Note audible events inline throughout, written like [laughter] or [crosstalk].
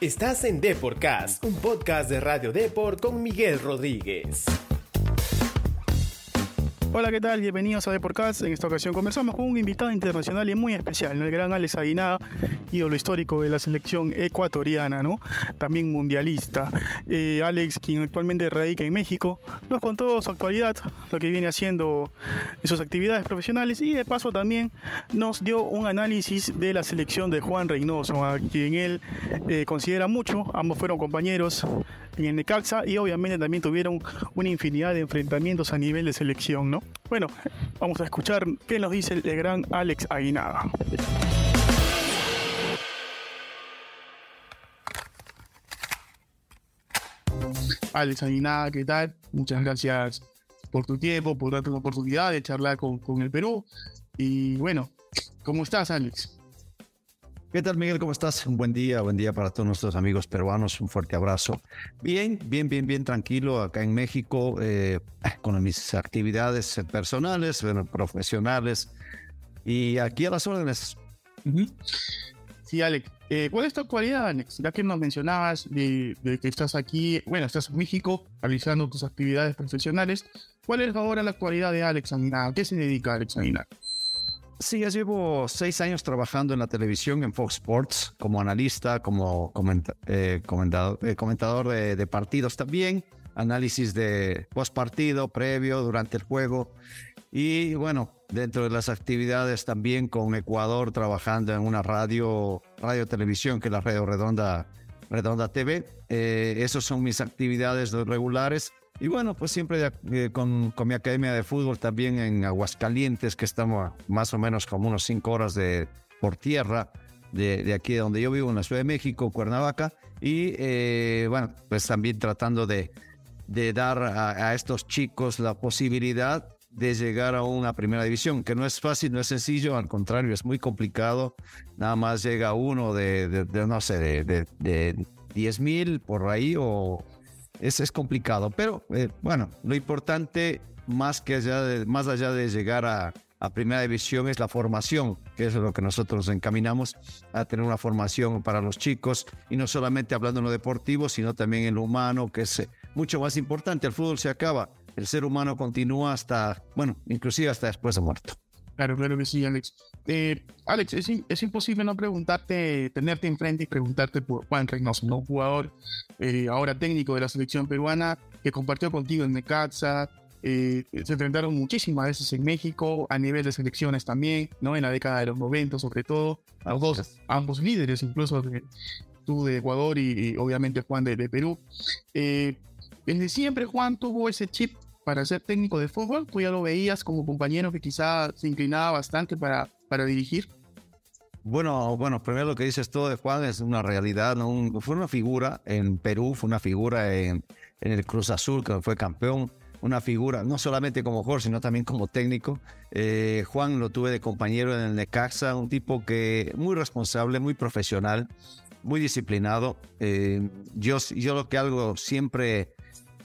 Estás en Deporcast, un podcast de Radio Deport con Miguel Rodríguez. Hola, ¿qué tal? Bienvenidos a Deporcast. En esta ocasión conversamos con un invitado internacional y muy especial, el gran Alex Aguinaga, ídolo histórico de la selección ecuatoriana, ¿no? También mundialista. Eh, Alex, quien actualmente radica en México, nos contó su actualidad, lo que viene haciendo en sus actividades profesionales y de paso también nos dio un análisis de la selección de Juan Reynoso, a quien él eh, considera mucho. Ambos fueron compañeros en el Necaxa y obviamente también tuvieron una infinidad de enfrentamientos a nivel de selección, ¿no? Bueno, vamos a escuchar qué nos dice el gran Alex Aguinaga. Alex Aguinaga, ¿qué tal? Muchas gracias por tu tiempo, por darte la oportunidad de charlar con, con el Perú. Y bueno, ¿cómo estás, Alex? ¿Qué tal, Miguel? ¿Cómo estás? Un buen día, buen día para todos nuestros amigos peruanos. Un fuerte abrazo. Bien, bien, bien, bien tranquilo acá en México eh, con mis actividades personales, profesionales y aquí a las órdenes. Sí, Alex. Eh, ¿Cuál es tu actualidad, Alex? Ya que nos mencionabas de, que estás aquí, bueno, estás en México realizando tus actividades profesionales. ¿Cuál es ahora la actualidad de Alex ¿A qué se dedica Alex Aguilar? Sí, ya llevo seis años trabajando en la televisión, en Fox Sports, como analista, como eh, comentador, eh, comentador de, partidos también, análisis de post partido, previo, durante el juego. Y bueno, dentro de las actividades también con Ecuador, trabajando en una radio, radio televisión, que es la Radio Redonda, Redonda TV. Eh, esas son mis actividades regulares. Y bueno, pues siempre eh, con, mi academia de fútbol también en Aguascalientes, que estamos más o menos como unos cinco horas de, por tierra de, de aquí donde yo vivo, en la Ciudad de México, Cuernavaca. Y eh, bueno, pues también tratando de, de dar a, estos chicos la posibilidad de llegar a una primera división, que no es fácil, no es sencillo, al contrario, es muy complicado. Nada más llega uno de, de no sé, de, de 10 mil por ahí o es, es complicado. Pero eh, bueno, lo importante más, que allá de, más allá de llegar a, a primera división es la formación, que es lo que nosotros encaminamos a tener una formación para los chicos y no solamente hablando en lo deportivo, sino también en lo humano, que es eh, mucho más importante. El fútbol se acaba, el ser humano continúa hasta, bueno, inclusive hasta después de muerto. Claro, claro que sí, Alex. Eh, Alex, es, es, imposible no preguntarte, tenerte enfrente y preguntarte por Juan Reynoso, un jugador eh, ahora técnico de la selección peruana que compartió contigo en Necaxa. Eh, se enfrentaron muchísimas veces en México, a nivel de selecciones también, ¿no? En la década de los 90, sobre todo, a dos, ambos líderes, incluso tú de Ecuador y, obviamente Juan de, de Perú. desde siempre Juan tuvo ese chip para ser técnico de fútbol? ¿Tú ya lo veías como compañero que quizá se inclinaba bastante para, para dirigir? Bueno, bueno, primero lo que dices todo de Juan es una realidad, ¿no? fue una figura en Perú, fue una figura en, el Cruz Azul, que fue campeón, una figura no solamente como jugador, sino también como técnico. Eh, Juan lo tuve de compañero en el Necaxa, un tipo que muy responsable, muy profesional, muy disciplinado. Eh, yo, yo lo que algo siempre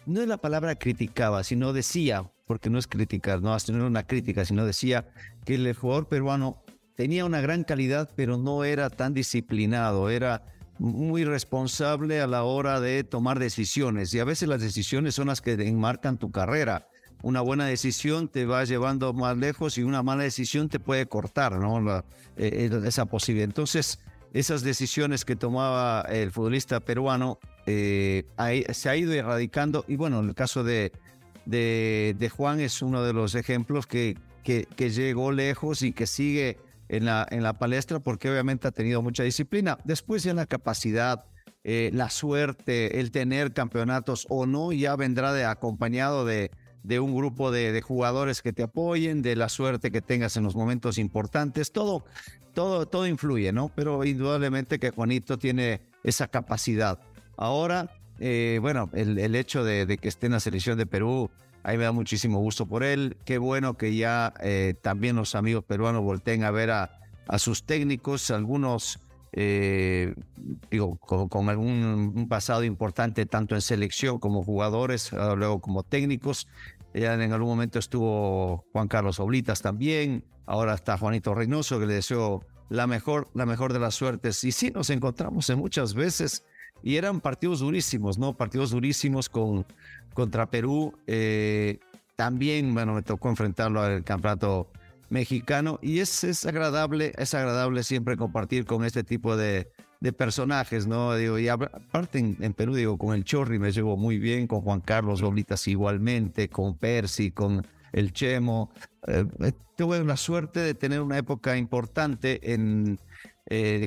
no es la palabra criticaba, sino decía, porque no es criticar, no, era una crítica, sino decía que el jugador peruano tenía una gran calidad, pero no era tan disciplinado, era muy responsable a la hora de tomar decisiones y a veces las decisiones son las que enmarcan tu carrera. Una buena decisión te va llevando más lejos y una mala decisión te puede cortar, ¿no? Eh, esa posibilidad. Entonces, esas decisiones que tomaba el futbolista peruano eh, se ha ido erradicando y bueno, en el caso de, de, Juan es uno de los ejemplos que, que, llegó lejos y que sigue en la, en la palestra porque obviamente ha tenido mucha disciplina. Después ya la capacidad, eh, la suerte, el tener campeonatos o no, ya vendrá de, acompañado de, de un grupo de, de, jugadores que te apoyen, de la suerte que tengas en los momentos importantes, todo, todo, todo influye, ¿no? Pero indudablemente que Juanito tiene esa capacidad. Ahora, eh, bueno, el, hecho de, que esté en la selección de Perú, ahí me da muchísimo gusto por él. Qué bueno que ya eh, también los amigos peruanos volteen a ver a, sus técnicos, algunos, eh, digo, con, algún pasado importante, tanto en selección como jugadores, luego como técnicos. Ya en algún momento estuvo Juan Carlos Oblitas también, ahora está Juanito Reynoso, que le deseo la mejor, la mejor de las suertes. Y sí, nos encontramos en muchas veces y eran partidos durísimos, ¿no? Partidos durísimos con, contra Perú. Eh, también, bueno, me tocó enfrentarlo al campeonato mexicano y es, es agradable, es agradable siempre compartir con este tipo de, de personajes, ¿no? Digo, y aparte en, Perú, digo, con el Chorri me llevo muy bien, con Juan Carlos Bolitas igualmente, con Percy, con el Chemo. Eh, eh, tuve la suerte de tener una época importante en,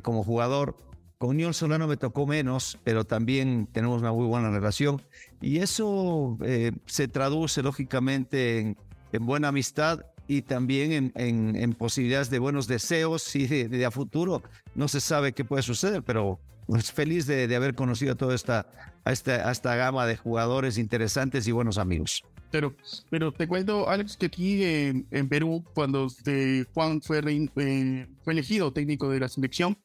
como jugador. Con Unión Solano me tocó menos, pero también tenemos una muy buena relación. Y eso se traduce lógicamente en, en buena amistad y también en, posibilidades de buenos deseos y de, a futuro. No se sabe qué puede suceder, pero pues feliz de, de haber conocido a toda esta, esta gama de jugadores interesantes y buenos amigos. Pero, pero te cuento, Alex, que aquí en, Perú, cuando este, Juan fue, eh, fue elegido técnico de la selección,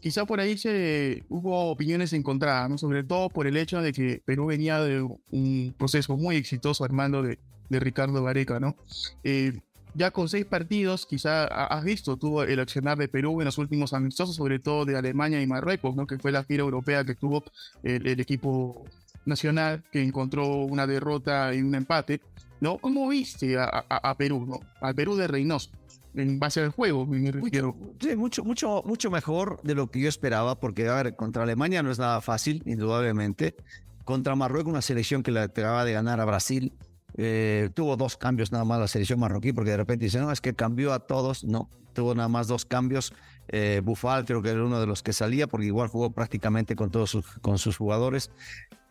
quizá por ahí se, hubo opiniones encontradas, ¿no? sobre todo por el hecho de que Perú venía de un proceso muy exitoso al mando de, de Ricardo Vareca, ¿no? Eh, ya con seis partidos, quizá has visto, tuvo el accionar de Perú en los últimos amistosos, sobre todo de Alemania y Marruecos, ¿no? que fue la gira europea que tuvo el, equipo nacional, que encontró una derrota y un empate. ¿no? ¿Cómo viste a, Perú, ¿no? al Perú de Reynoso? En base al juego, me refiero. sí, mucho, mucho, mucho mejor de lo que yo esperaba, porque a ver, contra Alemania no es nada fácil, indudablemente. Contra Marruecos, una selección que le acaba de ganar a Brasil, eh, tuvo dos cambios nada más la selección marroquí, porque de repente dice, no, es que cambió a todos. No, tuvo nada más dos cambios. Eh, Bufal creo que era uno de los que salía, porque igual jugó prácticamente con todos sus, con sus jugadores.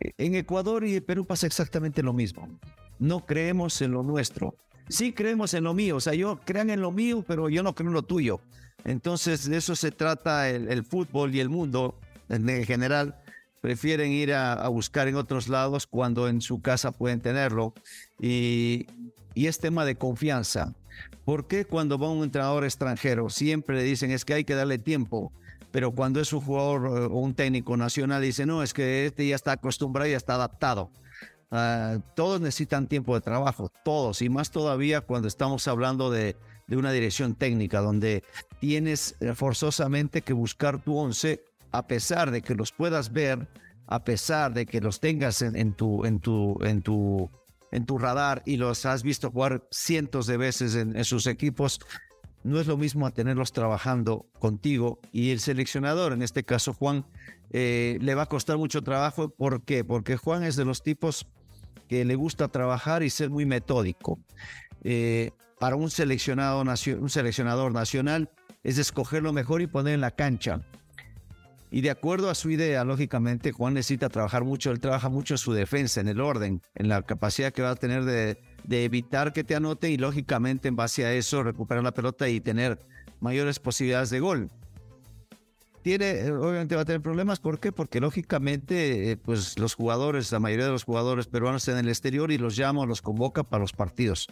Eh, en Ecuador y Perú pasa exactamente lo mismo. No creemos en lo nuestro. Sí creemos en lo mío. O sea, yo crean en lo mío, pero yo no creo en lo tuyo. Entonces, de eso se trata el, fútbol y el mundo en general prefieren ir a, buscar en otros lados cuando en su casa pueden tenerlo. Y, y es tema de confianza. ¿Por qué cuando va un entrenador extranjero siempre le dicen es que hay que darle tiempo? Pero cuando es un jugador o un técnico nacional dice no, es que este ya está acostumbrado y ya está adaptado. Ah, todos necesitan tiempo de trabajo, todos, y más todavía cuando estamos hablando de, de una dirección técnica, donde tienes eh, forzosamente que buscar tu once a pesar de que los puedas ver, a pesar de que los tengas en, tu, en, tu, en, tu, en tu radar y los has visto jugar cientos de veces en, sus equipos, no es lo mismo a tenerlos trabajando contigo y el seleccionador, en este caso Juan, eh, le va a costar mucho trabajo. ¿Por qué? Porque Juan es de los tipos que le gusta trabajar y ser muy metódico. Eh, para un, seleccionado, un seleccionador nacional es escoger lo mejor y poner en la cancha. Y de acuerdo a su idea, lógicamente, Juan necesita trabajar mucho, él trabaja mucho en su defensa, en el orden, en la capacidad que va a tener de, evitar que te anote y lógicamente en base a eso recuperar la pelota y tener mayores posibilidades de gol. Tiene, obviamente va a tener problemas, ¿por qué? Porque lógicamente, eh, pues los jugadores, la mayoría de los jugadores peruanos están en el exterior y los llama, los convoca para los partidos.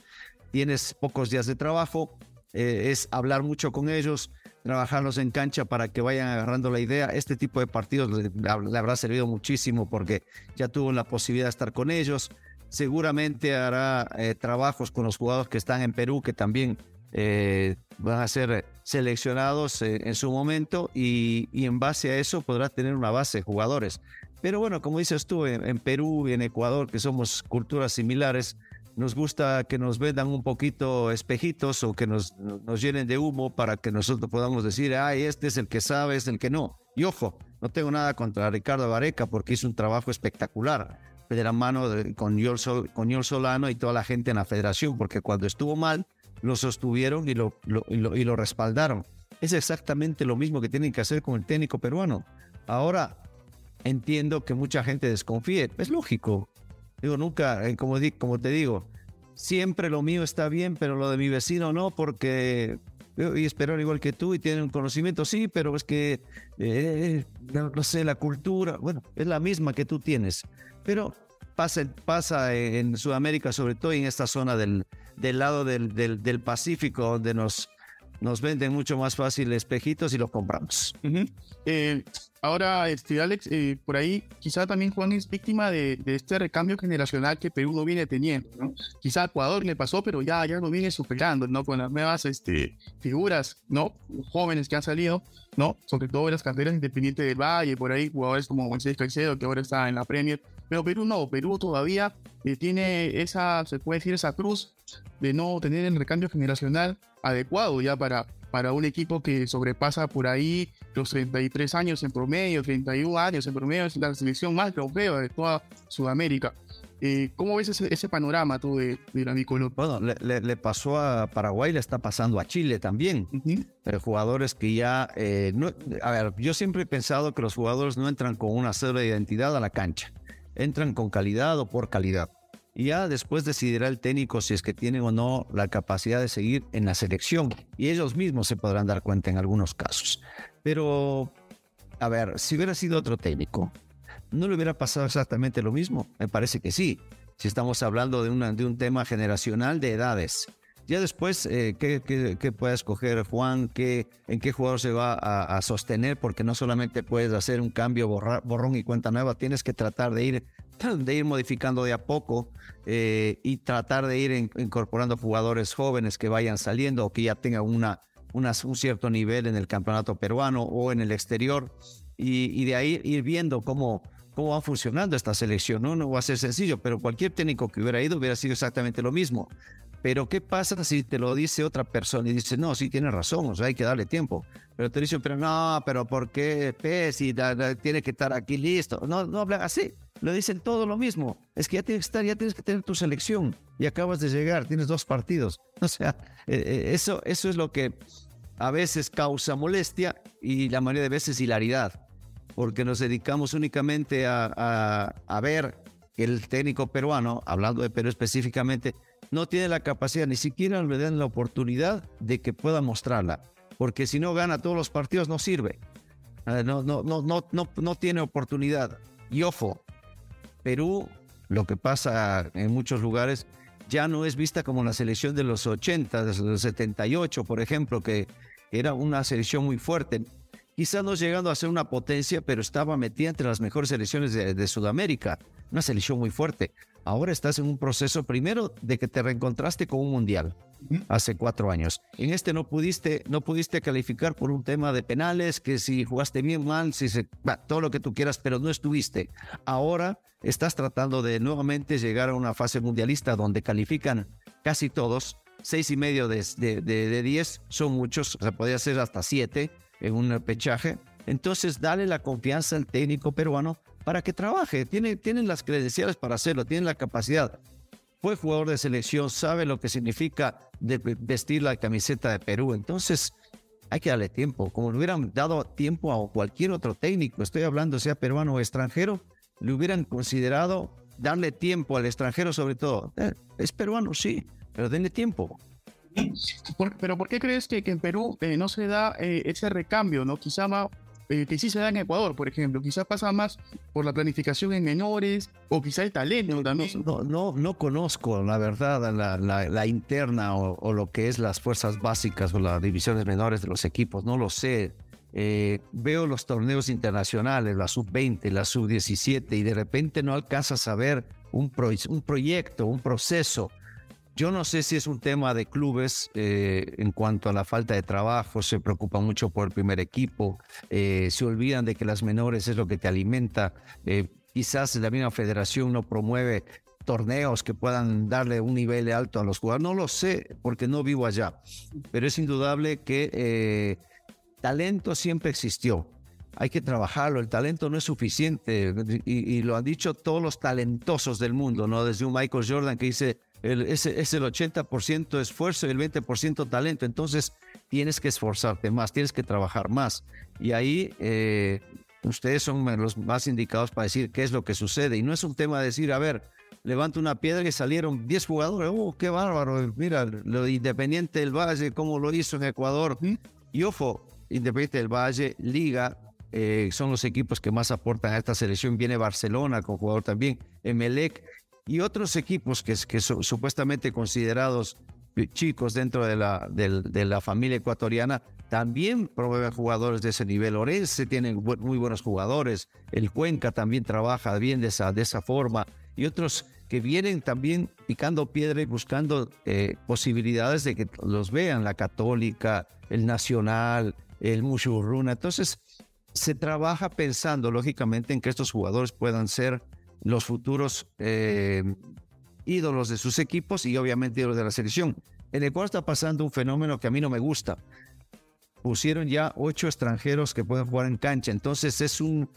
Tienes pocos días de trabajo, eh, es hablar mucho con ellos, trabajarlos en cancha para que vayan agarrando la idea. Este tipo de partidos le, habrá servido muchísimo porque ya tuvo la posibilidad de estar con ellos. Seguramente hará eh, trabajos con los jugadores que están en Perú, que también eh, van a ser seleccionados en su momento y, en base a eso podrá tener una base de jugadores. Pero bueno, como dices tú, en Perú y en Ecuador, que somos culturas similares, nos gusta que nos vendan un poquito espejitos o que nos, nos llenen de humo para que nosotros podamos decir, ay, este es el que sabe, es el que no. Y ojo, no tengo nada contra Ricardo Vareca porque hizo un trabajo espectacular de la mano con, Yol con Solano y toda la gente en la federación, porque cuando estuvo mal, lo sostuvieron y lo, y lo, y lo respaldaron. Es exactamente lo mismo que tienen que hacer con el técnico peruano. Ahora, entiendo que mucha gente desconfíe. Es lógico. Digo, nunca, eh, como, como te digo, siempre lo mío está bien, pero lo de mi vecino no, porque y esperar igual que tú y tienen un conocimiento, sí, pero es que, eh, no, sé, la cultura, bueno, es la misma que tú tienes, pero pasa, pasa en Sudamérica, sobre todo en esta zona del, del lado del, del, Pacífico, donde nos, nos venden mucho más fácil espejitos y los compramos. Eh, Ahora, este, Alex, eh, por ahí quizá también Juan es víctima de, este recambio generacional que Perú no viene teniendo, ¿no? Quizá Ecuador le pasó, pero ya, ya lo viene superando, ¿no? Con las nuevas este, figuras, ¿no? Jóvenes que han salido, ¿no? Sobre todo en las carreras independientes del Valle, por ahí jugadores como Moisés Caicedo, que ahora está en la Premier. Pero Perú no, Perú todavía eh, tiene esa, se puede decir, esa cruz de no tener el recambio generacional adecuado ya para, para un equipo que sobrepasa por ahí los 33 años en promedio, 31 años en promedio, es la selección más trofeo de toda Sudamérica. Eh, ¿Cómo ves ese, panorama tú de, de la Bueno, le, pasó a Paraguay, le está pasando a Chile también. Eh, jugadores que ya... Eh, a ver, yo siempre he pensado que los jugadores no entran con una de identidad a la cancha. Entran con calidad o por calidad. Y ya después decidirá el técnico si es que tienen o no la capacidad de seguir en la selección. Y ellos mismos se podrán dar cuenta en algunos casos. Pero, a ver, si hubiera sido otro técnico, ¿no le hubiera pasado exactamente lo mismo? Me parece que sí. Si estamos hablando de, una, de un tema generacional de edades. Ya después, eh, ¿qué, puede escoger Juan? ¿Qué, ¿En qué jugador se va a, sostener? Porque no solamente puedes hacer un cambio borrón y cuenta nueva, tienes que tratar de ir, [clears throat] de ir modificando de a poco eh, y tratar de ir incorporando jugadores jóvenes que vayan saliendo o que ya tengan una, un cierto nivel en el campeonato peruano o en el exterior y, de ahí ir viendo cómo, cómo va funcionando esta selección. ¿no? no va a ser sencillo, pero cualquier técnico que hubiera ido hubiera sido exactamente lo mismo. Pero ¿qué pasa si te lo dice otra persona y dice, no, sí, tiene razón, o sea, hay que darle tiempo? Pero te dicen, pero no, pero ¿por qué Pez y tiene que estar aquí listo? No, no hablan así. Lo dicen todo lo mismo. Es que ya tienes que estar, ya tienes que tener tu selección y acabas de llegar, tienes dos partidos. [laughs] O sea, eh, eh, eso, eso es lo que a veces causa molestia y la mayoría de veces hilaridad, porque nos dedicamos únicamente a, a ver que el técnico peruano, hablando de Perú específicamente, no tiene la capacidad, ni siquiera le dan la oportunidad de que pueda mostrarla, porque si no gana todos los partidos no sirve. No, no, no, no, no, no tiene oportunidad. Y ojo, Perú, lo que pasa en muchos lugares, ya no es vista como la selección de los 80, de los 78, por ejemplo, que era una selección muy fuerte. Quizás no llegando a ser una potencia, pero estaba metida entre las mejores selecciones de, Sudamérica. Una selección muy fuerte. Ahora estás en un proceso primero de que te reencontraste con un mundial hace cuatro años. En este no pudiste, no pudiste calificar por un tema de penales, que si jugaste bien mal, si se, todo lo que tú quieras, pero no estuviste. Ahora estás tratando de nuevamente llegar a una fase mundialista donde califican casi todos. Seis y medio de, de, diez son muchos, o sea, podría ser hasta siete en un pechaje. Entonces, dale la confianza al técnico peruano para que trabaje. Tiene, tienen las credenciales para hacerlo, tienen la capacidad. Fue jugador de selección, sabe lo que significa vestir la camiseta de Perú. Entonces, hay que darle tiempo. Como le hubieran dado tiempo a cualquier otro técnico, estoy hablando sea peruano o extranjero, le hubieran considerado darle tiempo al extranjero sobre todo. Eh, es peruano, sí, pero denle tiempo. pero ¿por qué crees que, en Perú eh, no se da eh, ese recambio? ¿no? Quizá eh, que sí se da en Ecuador, por ejemplo. Quizás pasa más por la planificación en menores o quizá el talento también. No, no, no conozco, la verdad, la, la, interna o, lo que es las fuerzas básicas o las divisiones menores de los equipos. No lo sé. Eh, veo los torneos internacionales, la sub-20, la sub-17, y de repente no alcanzas a ver un, un proyecto, un proceso yo no sé si es un tema de clubes eh, en cuanto a la falta de trabajo, se preocupan mucho por el primer equipo, eh, se olvidan de que las menores es lo que te alimenta. Eh, quizás la misma federación no promueve torneos que puedan darle un nivel alto a los jugadores. No lo sé porque no vivo allá, pero es indudable que talento siempre existió. Hay que trabajarlo, el talento no es suficiente y, y lo han dicho todos los talentosos del mundo, ¿no? Desde un Michael Jordan que dice, es, el 80% esfuerzo y el 20% talento. Entonces tienes que esforzarte más, tienes que trabajar más. Y ahí eh, ustedes son los más indicados para decir qué es lo que sucede. Y no es un tema de decir, a ver, levanta una piedra y salieron 10 jugadores. ¡Oh, qué bárbaro! Mira, lo de Independiente del Valle, cómo lo hizo en Ecuador. Y ojo, Independiente del Valle, Liga, eh, son los equipos que más aportan a esta selección. Viene Barcelona con jugador también, Emelec y otros equipos que, son supuestamente considerados chicos dentro de la, de la familia ecuatoriana también promueven jugadores de ese nivel. Orense tiene muy buenos jugadores, el Cuenca también trabaja bien de esa, de esa forma y otros que vienen también picando piedra y buscando eh, posibilidades de que los vean, la Católica, el Nacional, el Mushurruna. Entonces, se trabaja pensando lógicamente en que estos jugadores puedan ser los futuros eh, ídolos de sus equipos y obviamente ídolos de la selección. En Ecuador está pasando un fenómeno que a mí no me gusta pusieron ya ocho extranjeros que pueden jugar en cancha. Entonces es un,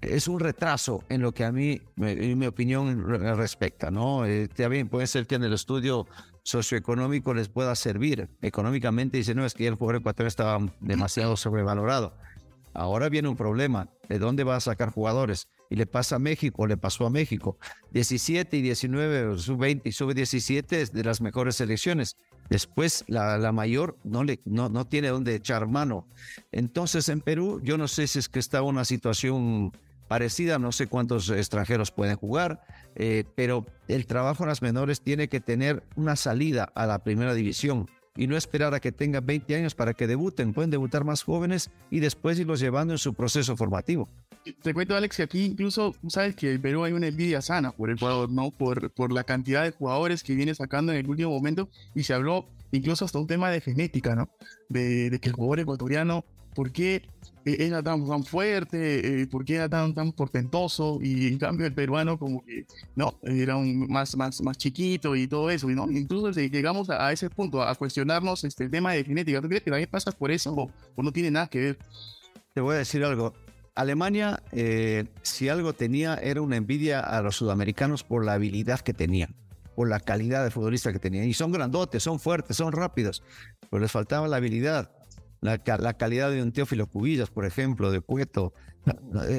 es un retraso en lo que a mí, en mi opinión, respecta. ¿no? Eh, también puede ser que en el estudio socioeconómico les pueda servir. Económicamente dice, no, es que el jugador ecuatoriano estaba demasiado sobrevalorado. Ahora viene un problema. ¿De dónde va a sacar jugadores? Y le pasa a México, le pasó a México. 17 y 19, sub-20 y sub-17 es de las mejores selecciones. Después la, mayor no, le, no, no tiene dónde echar mano. Entonces en Perú yo no sé si es que está una situación parecida, no sé cuántos extranjeros pueden jugar, eh, pero el trabajo en las menores tiene que tener una salida a la primera división y no esperar a que tengan 20 años para que debuten. Pueden debutar más jóvenes y después irlos llevando en su proceso formativo. Te cuento, Alex, que aquí incluso, sabes que en Perú hay una envidia sana por Ecuador, ¿no? Por, por la cantidad de jugadores que viene sacando en el último momento y se habló incluso hasta un tema de genética, ¿no? De, de que el jugador ecuatoriano, ¿por qué era tan, tan fuerte, eh, por qué era tan, tan portentoso, y en cambio el peruano como que, no, era un más, más, más chiquito y todo eso, no, incluso llegamos a, ese punto, a cuestionarnos este, el tema de genética, ¿tú crees que también pasa por eso o, no tiene nada que ver? Te voy a decir algo, Alemania, eh, si algo tenía, era una envidia a los sudamericanos por la habilidad que tenían, por la calidad de futbolista que tenían. Y son grandotes, son fuertes, son rápidos, pero les faltaba la habilidad la, calidad de un Teófilo Cubillas, por ejemplo, de Cueto.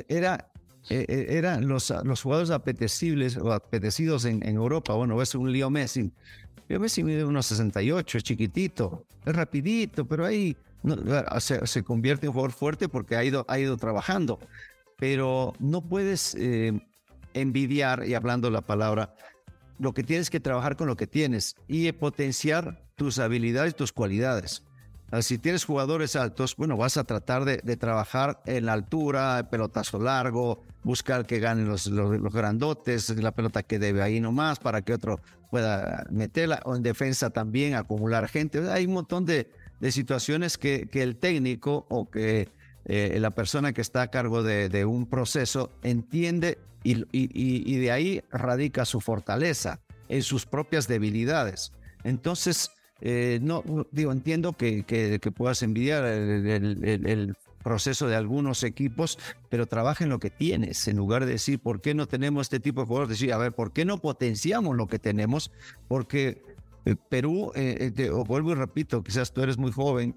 Era, eh, eh, eran los, los jugadores apetecibles o apetecidos en, Europa. Bueno, es un Leo Messi. Leo Messi mide unos 68, es chiquitito, es rapidito, pero ahí se, convierte en jugador fuerte porque ha ido, ha ido trabajando. Pero no puedes envidiar, y hablando la palabra, lo que tienes que trabajar con lo que tienes y potenciar tus habilidades, tus cualidades. Ah, si tienes jugadores altos, bueno, vas a tratar de, trabajar en la altura, el pelotazo largo, buscar que ganen los, los, grandotes, la pelota que debe ahí nomás para que otro pueda meterla, o en defensa también acumular gente. Hay un montón de, situaciones que, que, el técnico o que eh, la persona que está a cargo de, un proceso entiende y, y de ahí radica su fortaleza en sus propias debilidades. Entonces, eh, no, digo, entiendo que, que, puedas envidiar el, proceso de algunos equipos, pero trabaja en lo que tienes, en lugar de decir, ¿por qué no tenemos este tipo de jugadores? Decir, a ver, ¿por qué no potenciamos lo que tenemos? Porque eh, Perú, eh, vuelvo y repito, quizás tú eres muy joven,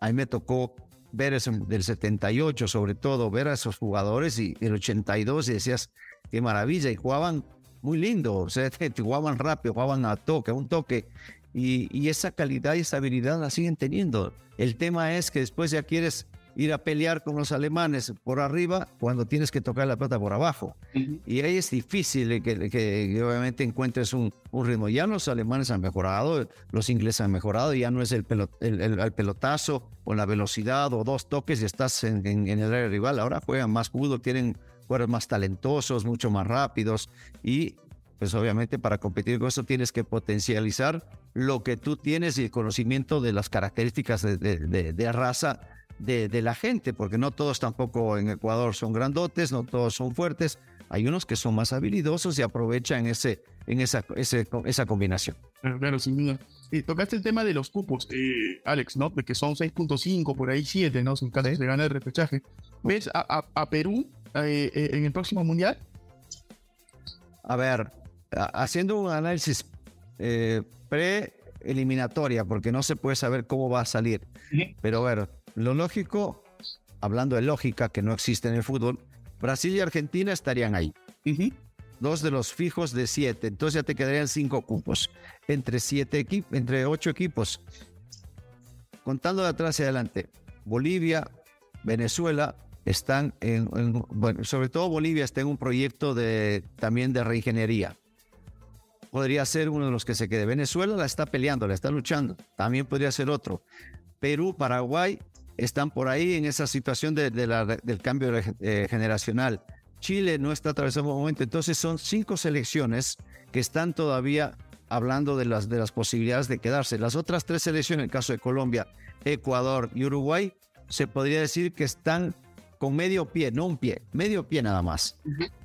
a mí me tocó ver ese, del 78 sobre todo, ver a esos jugadores y el 82 y decías, qué maravilla, y jugaban muy lindo. O sea, [laughs] jugaban rápido, jugaban a toque, a un toque. Y, esa calidad y esa habilidad la siguen teniendo. El tema es que después ya quieres ir a pelear con los alemanes por arriba cuando tienes que tocar la pelota por abajo. Y ahí es difícil que, obviamente encuentres un, ritmo. Ya los alemanes han mejorado, los ingleses han mejorado, ya no es el, el, pelotazo o la velocidad o dos toques y estás en, el área rival. Ahora juegan más judo, tienen jugadores más talentosos, mucho más rápidos y pues obviamente para competir con eso tienes que potencializar lo que tú tienes y el conocimiento de las características de, de, raza de, la gente, porque no todos tampoco en Ecuador son grandotes, no todos son fuertes, hay unos que son más habilidosos y aprovechan ese, en esa, ese, esa combinación. Claro, sin duda. Y tocaste el tema de los cupos, eh, Alex, ¿no? De que son 6.5, por ahí 7, ¿no? Sin caso de ganar el repechaje. ¿Ves a, a Perú eh, eh, en el próximo mundial? A ver, haciendo un análisis eh, pre-eliminatoria, porque no se puede saber cómo va a salir. Pero a ver, lo lógico, hablando de lógica que no existe en el fútbol, Brasil y Argentina estarían ahí. Dos de los fijos de siete, entonces ya te quedarían cinco cupos. Entre siete equipos, entre ocho equipos. Contando de atrás hacia adelante, Bolivia, Venezuela, están en, bueno, sobre todo Bolivia está en un proyecto de, también de reingeniería. podría ser uno de los que se quede. Venezuela la está peleando, la está luchando. También podría ser otro. Perú, Paraguay están por ahí en esa situación de, del cambio eh, generacional. Chile no está atravesando un momento. Entonces son cinco selecciones que están todavía hablando de las, de las posibilidades de quedarse. Las otras tres selecciones, en el caso de Colombia, Ecuador y Uruguay, se podría decir que están con medio pie, no un pie, medio pie nada más.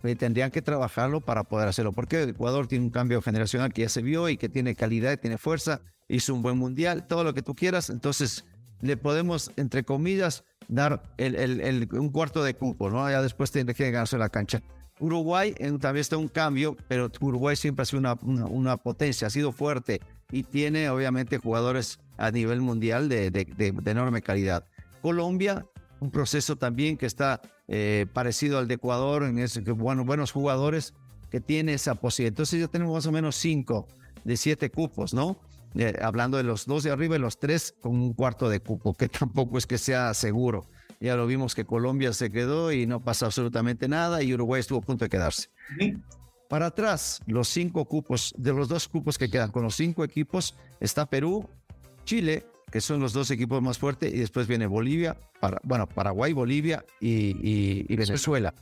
Eh, tendrían que trabajarlo para poder hacerlo, porque Ecuador tiene un cambio generacional que ya se vio y que tiene calidad, tiene fuerza, hizo un buen mundial, todo lo que tú quieras, entonces le podemos, entre comillas, dar el, un cuarto de cupo, ¿no? Ya después tiene que ganarse la cancha. Uruguay también está un cambio, pero Uruguay siempre ha sido una, una, potencia, ha sido fuerte y tiene obviamente jugadores a nivel mundial de, de, de enorme calidad. Colombia un proceso también que está eh, parecido al de Ecuador, en ese que bueno, buenos jugadores que tiene esa posibilidad. Entonces ya tenemos más o menos cinco de siete cupos, ¿no? Eh, hablando de los dos de arriba y los tres con un cuarto de cupo, que [laughs] tampoco es que sea seguro. Ya lo vimos que Colombia se quedó y no pasa absolutamente nada y Uruguay estuvo a punto de quedarse. Para atrás, los cinco cupos, de los dos cupos que quedan con los cinco equipos, está Perú, Chile, que son los dos equipos más fuertes, y después viene Bolivia, para, bueno, Paraguay, Bolivia y, Venezuela.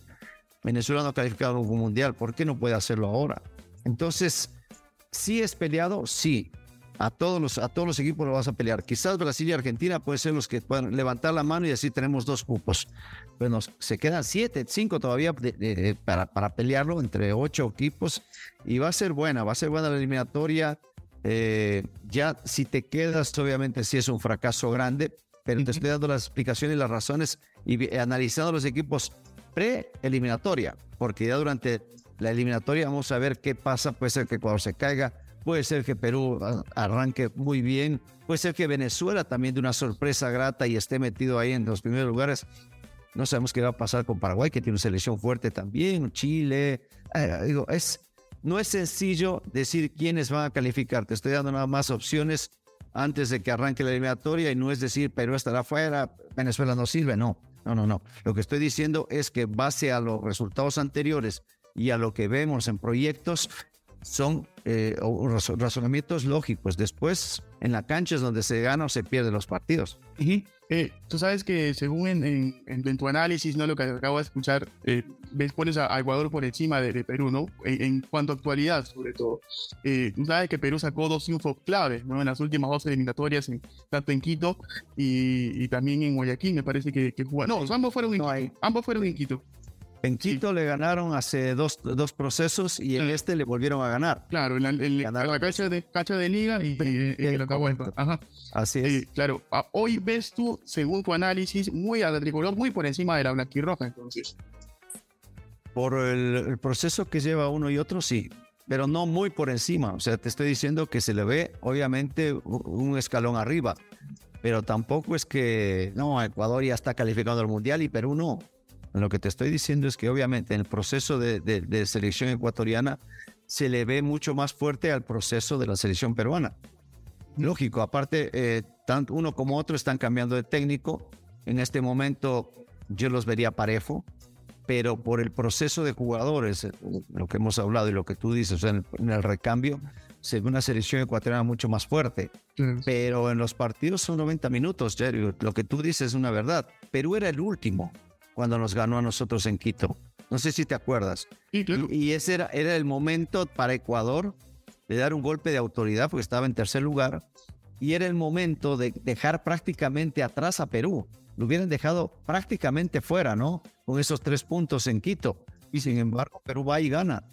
Venezuela no ha calificado un mundial, ¿por qué no puede hacerlo ahora? Entonces, si es peleado, sí. A todos, los, a todos los equipos lo vas a pelear. Quizás Brasil y Argentina pueden ser los que puedan levantar la mano y así tenemos dos cupos. Pero nos, se quedan siete, cinco todavía para, para pelearlo entre ocho equipos y va a ser buena, va a ser buena la eliminatoria. Eh, ya si te quedas, obviamente sí es un fracaso grande, pero te estoy dando las explicaciones y las razones y analizando los equipos pre-eliminatoria, porque ya durante la eliminatoria vamos a ver qué pasa, puede ser que Ecuador se caiga, puede ser que Perú arranque muy bien, puede ser que Venezuela también de una sorpresa grata y esté metido ahí en los primeros lugares. No sabemos qué va a pasar con Paraguay, que tiene una selección fuerte también, Chile. Eh, digo, es, no es sencillo decir quiénes van a calificar. Te estoy dando nada más opciones antes de que arranque la eliminatoria y no es decir Perú estará fuera, Venezuela no sirve. No, no, no, no. Lo que estoy diciendo es que base a los resultados anteriores y a lo que vemos en proyectos, son eh, razonamientos lógicos. Después, en la cancha es donde se gana o se pierde los partidos. Eh, tú sabes que según en, en, tu análisis, ¿no? lo que acabo de escuchar, eh, ves, pones a, Ecuador por encima de, Perú, ¿no? En, cuanto a actualidad, sobre todo. Eh, tú sabes que Perú sacó dos triunfos claves, ¿no? En las últimas dos eliminatorias, en, tanto en Quito y, también en Guayaquil, me parece que, que jugaron. No, ambos fueron en, ambos fueron en Quito. En Quito le ganaron hace dos, dos procesos y en este le volvieron a ganar. Claro, en la, cancha, de, cancha de liga y, en el Ajá. Así es. claro, ah, hoy ves tú, según tu análisis, muy al tricolor, muy por encima de la blanquirroja, entonces. Por el, proceso que lleva uno y otro, sí, pero no muy por encima. O sea, te estoy diciendo que se le ve, obviamente, un escalón arriba, pero tampoco es que, no, Ecuador ya está calificando al Mundial y Perú no. Lo que te estoy diciendo es que obviamente en el proceso de, selección ecuatoriana se le ve mucho más fuerte al proceso de la selección peruana. Lógico, aparte, eh, tanto uno como otro están cambiando de técnico. En este momento yo los vería parejo, pero por el proceso de jugadores, eh, lo que hemos hablado y lo que tú dices, en, el, recambio, se ve una selección ecuatoriana mucho más fuerte. Pero en los partidos son 90 minutos, Jerry. Lo que tú dices es una verdad. Perú era el último cuando nos ganó a nosotros en Quito. No sé si te acuerdas. y, ese era, era el momento para Ecuador de dar un golpe de autoridad porque estaba en tercer lugar y era el momento de dejar prácticamente atrás a Perú. Lo hubieran dejado prácticamente fuera, ¿no? Con esos tres puntos en Quito. Y sin embargo, Perú va y gana.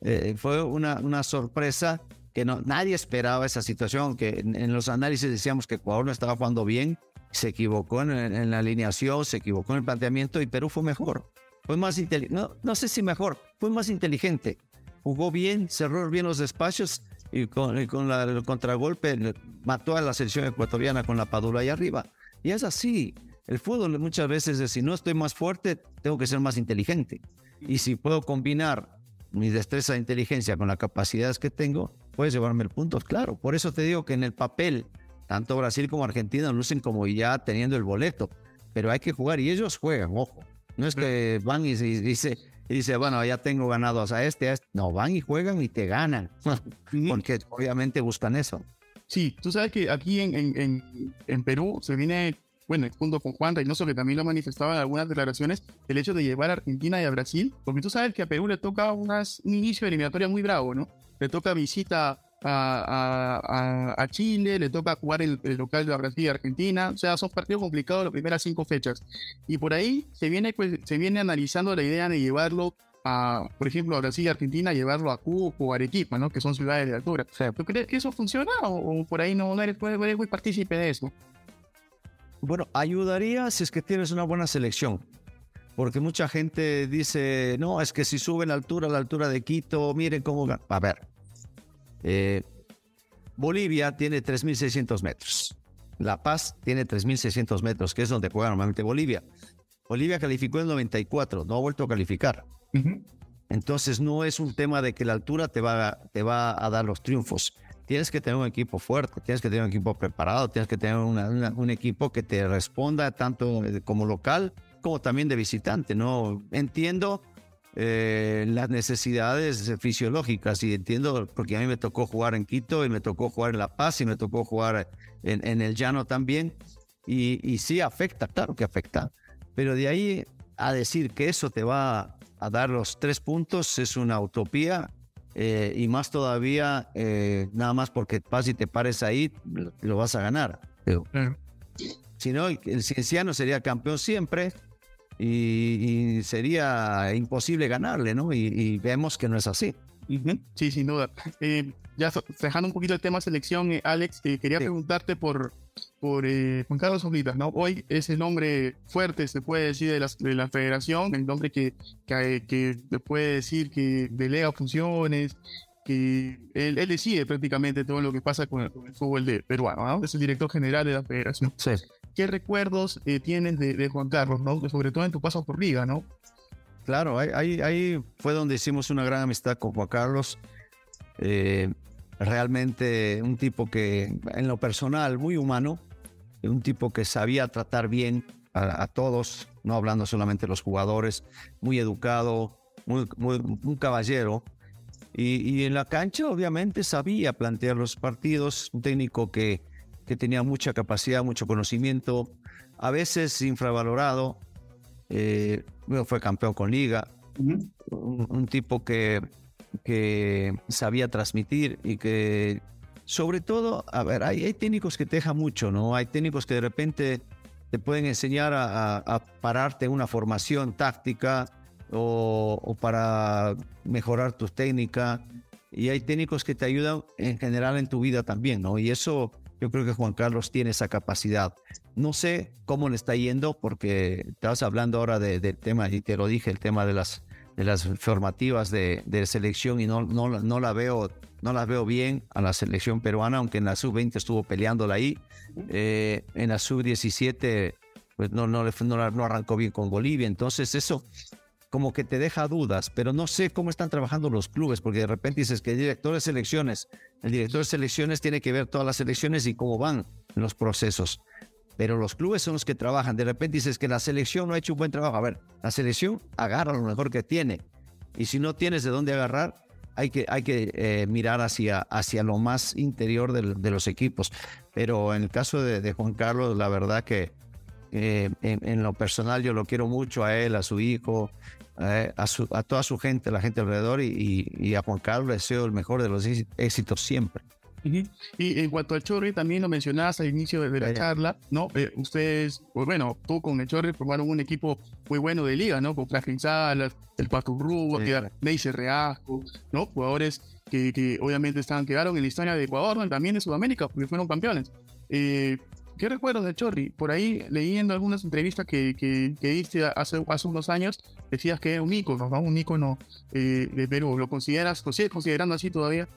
Eh, fue una, una sorpresa que no, nadie esperaba esa situación, que en, en, los análisis decíamos que Ecuador no estaba jugando bien se equivocó en, la alineación, se equivocó en el planteamiento y Perú fue mejor. Fue más inteligente, no, no sé si mejor, fue más inteligente. Jugó bien, cerró bien los espacios y con, el contragolpe mató a la selección ecuatoriana con la padula ahí arriba. Y es así. El fútbol muchas veces es, si no estoy más fuerte, tengo que ser más inteligente. Y si puedo combinar mi destreza de inteligencia con las capacidades que tengo, puedes llevarme el punto. Claro, por eso te digo que en el papel tanto Brasil como Argentina lucen como ya teniendo el boleto, pero hay que jugar y ellos juegan, ojo. No es que van y, dice, y dice, bueno, ya tengo ganados a este, a este. No, van y juegan y te ganan. [laughs] Porque obviamente buscan eso. Sí, tú sabes que aquí en, en, en, Perú se viene, bueno, junto con Juan Reynoso, que también lo manifestaba en algunas declaraciones, el hecho de llevar a Argentina y a Brasil, porque tú sabes que a Perú le toca unas, un inicio de eliminatoria muy bravo, ¿no? Le toca visita a, a, Chile, le toca jugar el, local de Brasil y Argentina. O sea, son partidos complicados las primeras cinco fechas. Y por ahí se viene, pues, se viene analizando la idea de llevarlo a, por ejemplo, a Brasil y Argentina, llevarlo a Cusco o Arequipa, ¿no? Que son ciudades de altura. ¿Tú crees que eso funciona o, por ahí no, no eres, muy partícipe de eso? Bueno, ayudaría si es que tienes una buena selección. Porque mucha gente dice, no, es que si suben la altura, la altura de Quito, miren cómo... A ver, eh, Bolivia tiene 3.600 metros. La Paz tiene 3.600 metros, que es donde juega normalmente Bolivia. Bolivia calificó en 94, no ha vuelto a calificar. Entonces no es un tema de que la altura te va, te va a dar los triunfos. Tienes que tener un equipo fuerte, tienes que tener un equipo preparado, tienes que tener un equipo que te responda tanto como local como también de visitante. No entiendo eh, las necesidades fisiológicas. Y entiendo porque a mí me tocó jugar en Quito y me tocó jugar en La Paz y me tocó jugar en, el llano también. Y, y, sí afecta, claro que afecta, pero de ahí a decir que eso te va a dar los tres puntos es una utopía eh, y más todavía eh, nada más porque vas y te pares ahí lo vas a ganar. Si no, el cienciano sería campeón siempre y, sería imposible ganarle, ¿no? Y, vemos que no es así. Sí, sin duda. Eh, ya dejando un poquito el tema selección, eh, Alex, eh, quería preguntarte por, por Juan Carlos Oblitas, ¿no? Hoy es el nombre fuerte, se puede decir, de la, de la federación, el nombre que, que, que puede decir que delega funciones, que él, decide prácticamente todo lo que pasa con el, fútbol de peruano, ¿no? Es el director general de la federación. Sí. ¿Qué recuerdos eh, tienes de, Juan Carlos, ¿no? Sobre todo en tu paso por Liga, ¿no? Claro, ahí, fue donde hicimos una gran amistad con Juan Carlos. Eh, realmente un tipo que, en lo personal, muy humano, un tipo que sabía tratar bien a, todos, no hablando solamente de los jugadores, muy educado, muy, un caballero, y, en la cancha, obviamente, sabía plantear los partidos, un técnico que, que tenía mucha capacidad, mucho conocimiento, a veces infravalorado. Eh, fue campeón con liga, un, tipo que, que sabía transmitir y que, sobre todo, a ver, hay, hay, técnicos que te dejan mucho, ¿no? Hay técnicos que de repente te pueden enseñar a, a pararte una formación táctica, o, para mejorar tu técnica. Y hay técnicos que te ayudan en general en tu vida también, ¿no? Y eso yo creo que Juan Carlos tiene esa capacidad. No sé cómo le está yendo porque estabas hablando ahora del tema, y te lo dije, el tema de las, de las formativas de, de selección y no, no, no, la veo, no las veo bien a la selección peruana, aunque en la sub-20 estuvo peleándola ahí. Eh, en la sub-17 pues no, no, no, no arrancó bien con Bolivia. Entonces eso como que te deja dudas, pero no sé cómo están trabajando los clubes, porque de repente dices que el director de selecciones, el director de selecciones tiene que ver todas las selecciones y cómo van los procesos. Pero los clubes son los que trabajan. De repente dices que la selección no ha hecho un buen trabajo. A ver, la selección agarra lo mejor que tiene. Y si no tienes de dónde agarrar, hay que, hay que eh, mirar hacia, hacia lo más interior de, los equipos. Pero en el caso de, Juan Carlos, la verdad que eh, en, lo personal yo lo quiero mucho a él, a su hijo, eh, a, toda su gente, la gente alrededor y, a Juan Carlos le deseo el mejor de los éxitos siempre. Y en cuanto al Chorri, también lo mencionabas al inicio de, la charla, ¿no? Eh, ustedes, pues bueno, tú con el Chorri formaron un equipo muy bueno de liga, ¿no? Con Franklin Salas, el Pato Rubo, sí, Neisser Reasco, ¿no? Jugadores que, que, obviamente estaban, quedaron en la historia de Ecuador, también de Sudamérica, porque fueron campeones. Eh, ¿Qué recuerdos de Chorri? Por ahí, leyendo algunas entrevistas que, que, que diste hace, hace, unos años, decías que es un ícono, ¿no? Un ícono eh, de Perú. ¿Lo consideras, lo sigues considerando así todavía?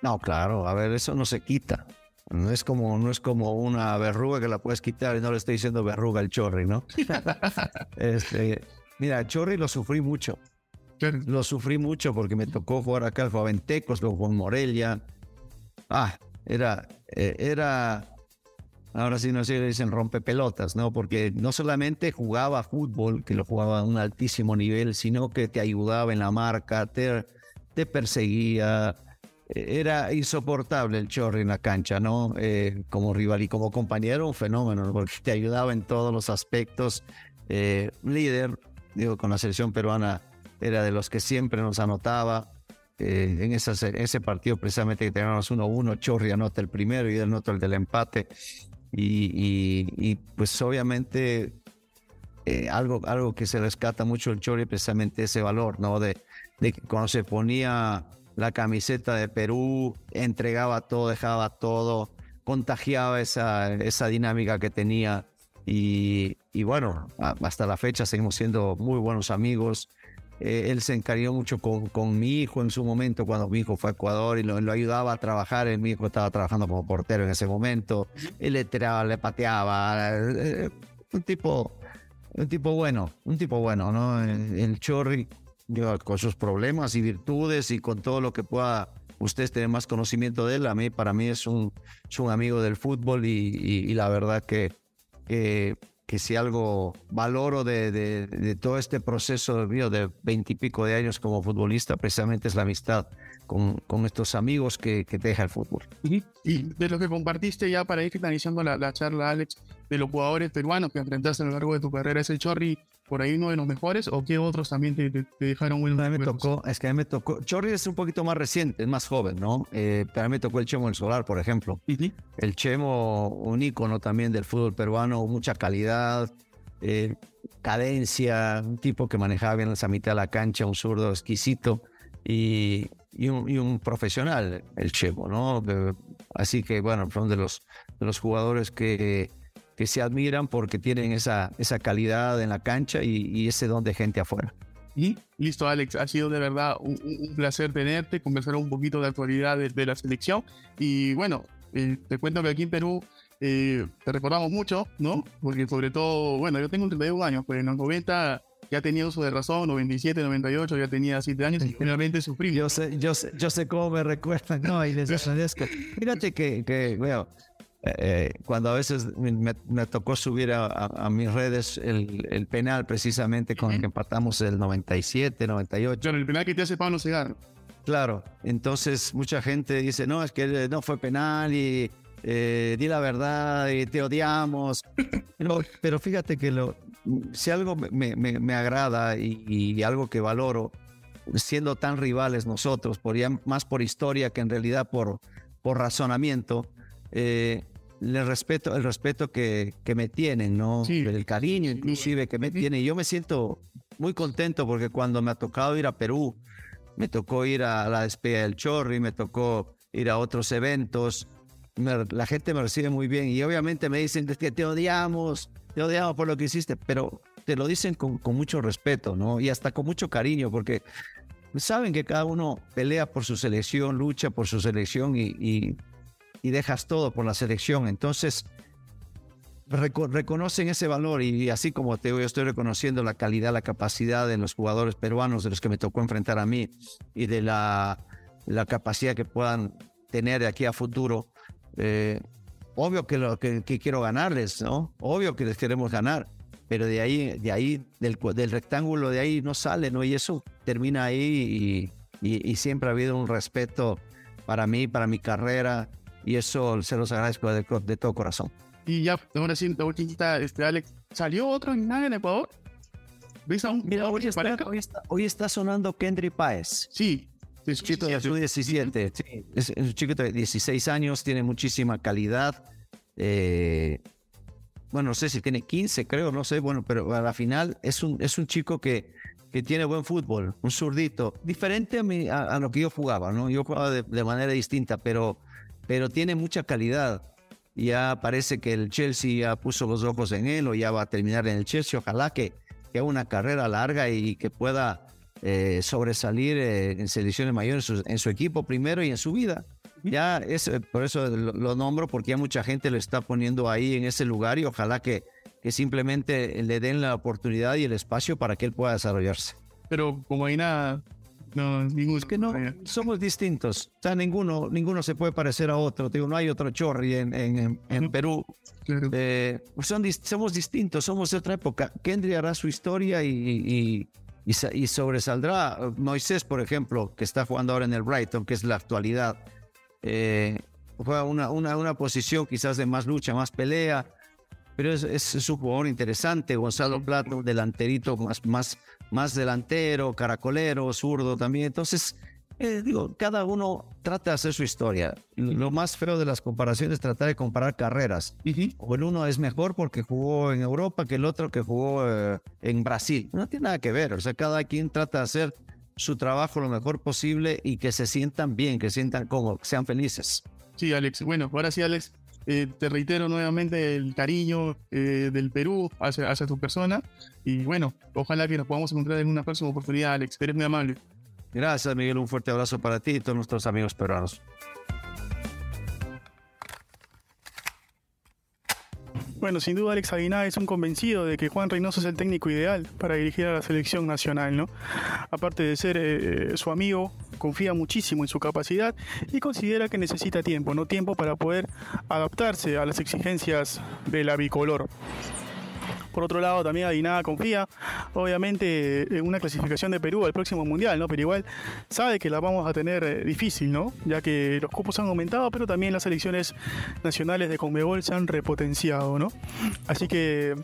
No, claro, a ver, eso no se quita. No es como, no es como una verruga que la puedes quitar y no le estoy diciendo verruga al Chorri, ¿no? [laughs] este, mira, Chorri lo sufrí mucho. Lo sufrí mucho porque me tocó jugar acá al Juaventecos, luego con Morelia. Ah, era, eh, era ahora sí no sé, dicen rompepelotas, ¿no? Porque no solamente jugaba fútbol, que lo jugaba a un altísimo nivel, sino que te ayudaba en la marca, te, perseguía. Era insoportable el Chorri en la cancha, ¿no? Eh, como rival y como compañero, un fenómeno, porque te ayudaba en todos los aspectos. Eh, líder, digo, con la selección peruana era de los que siempre nos anotaba. Eh, en ese partido precisamente que teníamos 1-1, Chorri anota el primero y él anota el del empate. Y, pues obviamente eh, algo, algo que se rescata mucho el Chorri precisamente ese valor, ¿no? De, de cuando se ponía la camiseta de Perú, entregaba todo, dejaba todo, contagiaba esa, esa dinámica que tenía. Y, y bueno, hasta la fecha seguimos siendo muy buenos amigos. Eh, él se encariñó mucho con, con, mi hijo en su momento, cuando mi hijo fue a Ecuador y lo, ayudaba a trabajar. Mi hijo estaba trabajando como portero en ese momento. Él le tiraba, le pateaba. Eh, un tipo, un tipo bueno, un tipo bueno, ¿no? El, el Chorri, con sus problemas y virtudes y con todo lo que pueda ustedes tener más conocimiento de él. A mí, para mí, es un, es un amigo del fútbol y, y, y la verdad que. que que si algo valoro de, de, todo este proceso mío de veintipico de años como futbolista, precisamente es la amistad con, con estos amigos que, que, te deja el fútbol. Y, de lo que compartiste ya para ir finalizando la, la, charla, Alex, de los jugadores peruanos que enfrentaste a lo largo de tu carrera, ¿es el Chorri por ahí uno de los mejores o qué otros también te, te, dejaron buenos a mí me tocó, Es que a mí me tocó, Chorri es un poquito más reciente, es más joven, ¿no? Eh, pero a mí me tocó el Chemo El Solar, por ejemplo. El Chemo, un ícono también del fútbol peruano, mucha calidad, eh, cadencia, un tipo que manejaba bien esa mitad de la cancha, un zurdo exquisito y, y, un, y un, profesional, el Chemo, ¿no? Así que, bueno, son de los, de los jugadores que que se admiran porque tienen esa, esa calidad en la cancha y, y ese don de gente afuera. Y listo, Alex, ha sido de verdad un, un placer tenerte, conversar un poquito de actualidad de, de la selección. Y bueno, eh, te cuento que aquí en Perú eh, te recordamos mucho, ¿no? Porque sobre todo, bueno, yo tengo 31 años, pues en los 90 ya tenía uso de razón, 97, 98, ya tenía 7 años y generalmente sufrí. Yo sé, yo sé, yo sé cómo me recuerdan, ¿no? Y les [laughs] agradezco. Fíjate que, que bueno, eh, cuando a veces me, me tocó subir a, a, a, mis redes el, el penal precisamente con el que empatamos el 97, 98. Claro, el penal que te hace Pablo Segar. Claro, entonces mucha gente dice, no, es que no fue penal y eh, di la verdad y te odiamos. [laughs] pero, pero fíjate que lo, si algo me, me, me agrada y, y, algo que valoro, siendo tan rivales nosotros, por ya, más por historia que en realidad por, por razonamiento, eh, el respeto, el respeto que, que me tienen, ¿no? Sí. El cariño inclusive que me tienen. Yo me siento muy contento porque cuando me ha tocado ir a Perú, me tocó ir a la despedida del Chorri, me tocó ir a otros eventos, me, la gente me recibe muy bien y obviamente me dicen que te odiamos, te odiamos por lo que hiciste, pero te lo dicen con, con mucho respeto, ¿no? Y hasta con mucho cariño porque saben que cada uno pelea por su selección, lucha por su selección y, y y dejas todo por la selección. Entonces, reco reconocen ese valor y así como te yo estoy reconociendo la calidad, la capacidad de los jugadores peruanos de los que me tocó enfrentar a mí y de la, la capacidad que puedan tener de aquí a futuro. Eh, obvio que, lo, que, que, quiero ganarles, ¿no? Obvio que les queremos ganar, pero de ahí, de ahí del, del rectángulo de ahí no sale, ¿no? Y eso termina ahí y, y, y siempre ha habido un respeto para mí, para mi carrera, y eso se los agradezco de, de todo corazón. Y ya, ahora sí, la última, este, Alex, ¿salió otro nada en Ecuador? ¿Ves a un Mira, hoy está, hoy, está, hoy está, sonando Kendry Páez. Sí. Es chico de 17. Sí, es un chico de 16 años, tiene muchísima calidad. Eh, bueno, no sé si tiene 15, creo, no sé, bueno, pero a la final es un, es un chico que, que tiene buen fútbol, un zurdito, diferente a, mi, a, a lo que yo jugaba, ¿no? Yo jugaba de, de manera distinta, pero pero tiene mucha calidad. Ya parece que el Chelsea ya puso los ojos en él o ya va a terminar en el Chelsea. Ojalá que, que haga una carrera larga y que pueda eh, sobresalir eh, en selecciones mayores en su, en su, equipo primero y en su vida. Ya es, por eso lo, lo, nombro, porque ya mucha gente lo está poniendo ahí en ese lugar y ojalá que, que simplemente le den la oportunidad y el espacio para que él pueda desarrollarse. Pero como hay nada, No, ninguno. Es que no, somos distintos. O sea, ninguno, ninguno se puede parecer a otro. Digo, no hay otro Chorri en, en, en Perú. Claro. Eh, son, somos distintos, somos de otra época. Kendry hará su historia y, y, y y sobresaldrá. Moisés, por ejemplo, que está jugando ahora en el Brighton, que es la actualidad. Eh, juega una, una, una posición quizás de más lucha, más pelea, pero es, es, es un jugador interesante. Gonzalo Plata, un delanterito más, más, más delantero, caracolero, zurdo también. Entonces, eh, digo, cada uno trata de hacer su historia. Lo más feo de las comparaciones es tratar de comparar carreras. O el uno es mejor porque jugó en Europa que el otro que jugó eh, en Brasil. No tiene nada que ver. O sea, cada quien trata de hacer su trabajo lo mejor posible y que se sientan bien, que sientan como, que sean felices. Sí, Alex. Bueno, ahora sí, Alex, eh, te reitero nuevamente el cariño eh, del Perú hacia, hacia tu persona. Y bueno, ojalá que nos podamos encontrar en una próxima oportunidad, Alex. Eres muy amable. Gracias, Miguel. Un fuerte abrazo para ti y todos nuestros amigos peruanos. Bueno, sin duda Alex Aguiná es un convencido de que Juan Reynoso es el técnico ideal para dirigir a la selección nacional, ¿no? Aparte de ser eh, su amigo, confía muchísimo en su capacidad y considera que necesita tiempo, ¿no? Tiempo para poder adaptarse a las exigencias de la bicolor. Por otro lado, también Aguinaga confía, obviamente, en una clasificación de Perú al próximo Mundial, ¿no? Pero igual sabe que la vamos a tener eh, difícil, ¿no? Ya que los cupos han aumentado, pero también las selecciones nacionales de Conmebol se han repotenciado, ¿no? Así que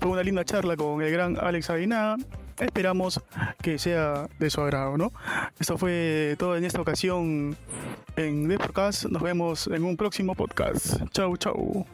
fue una linda charla con el gran Alex Aguinaga. Esperamos que sea de su agrado, ¿no? Esto fue todo en esta ocasión en The Podcast. Nos vemos en un próximo podcast. Chau, chau.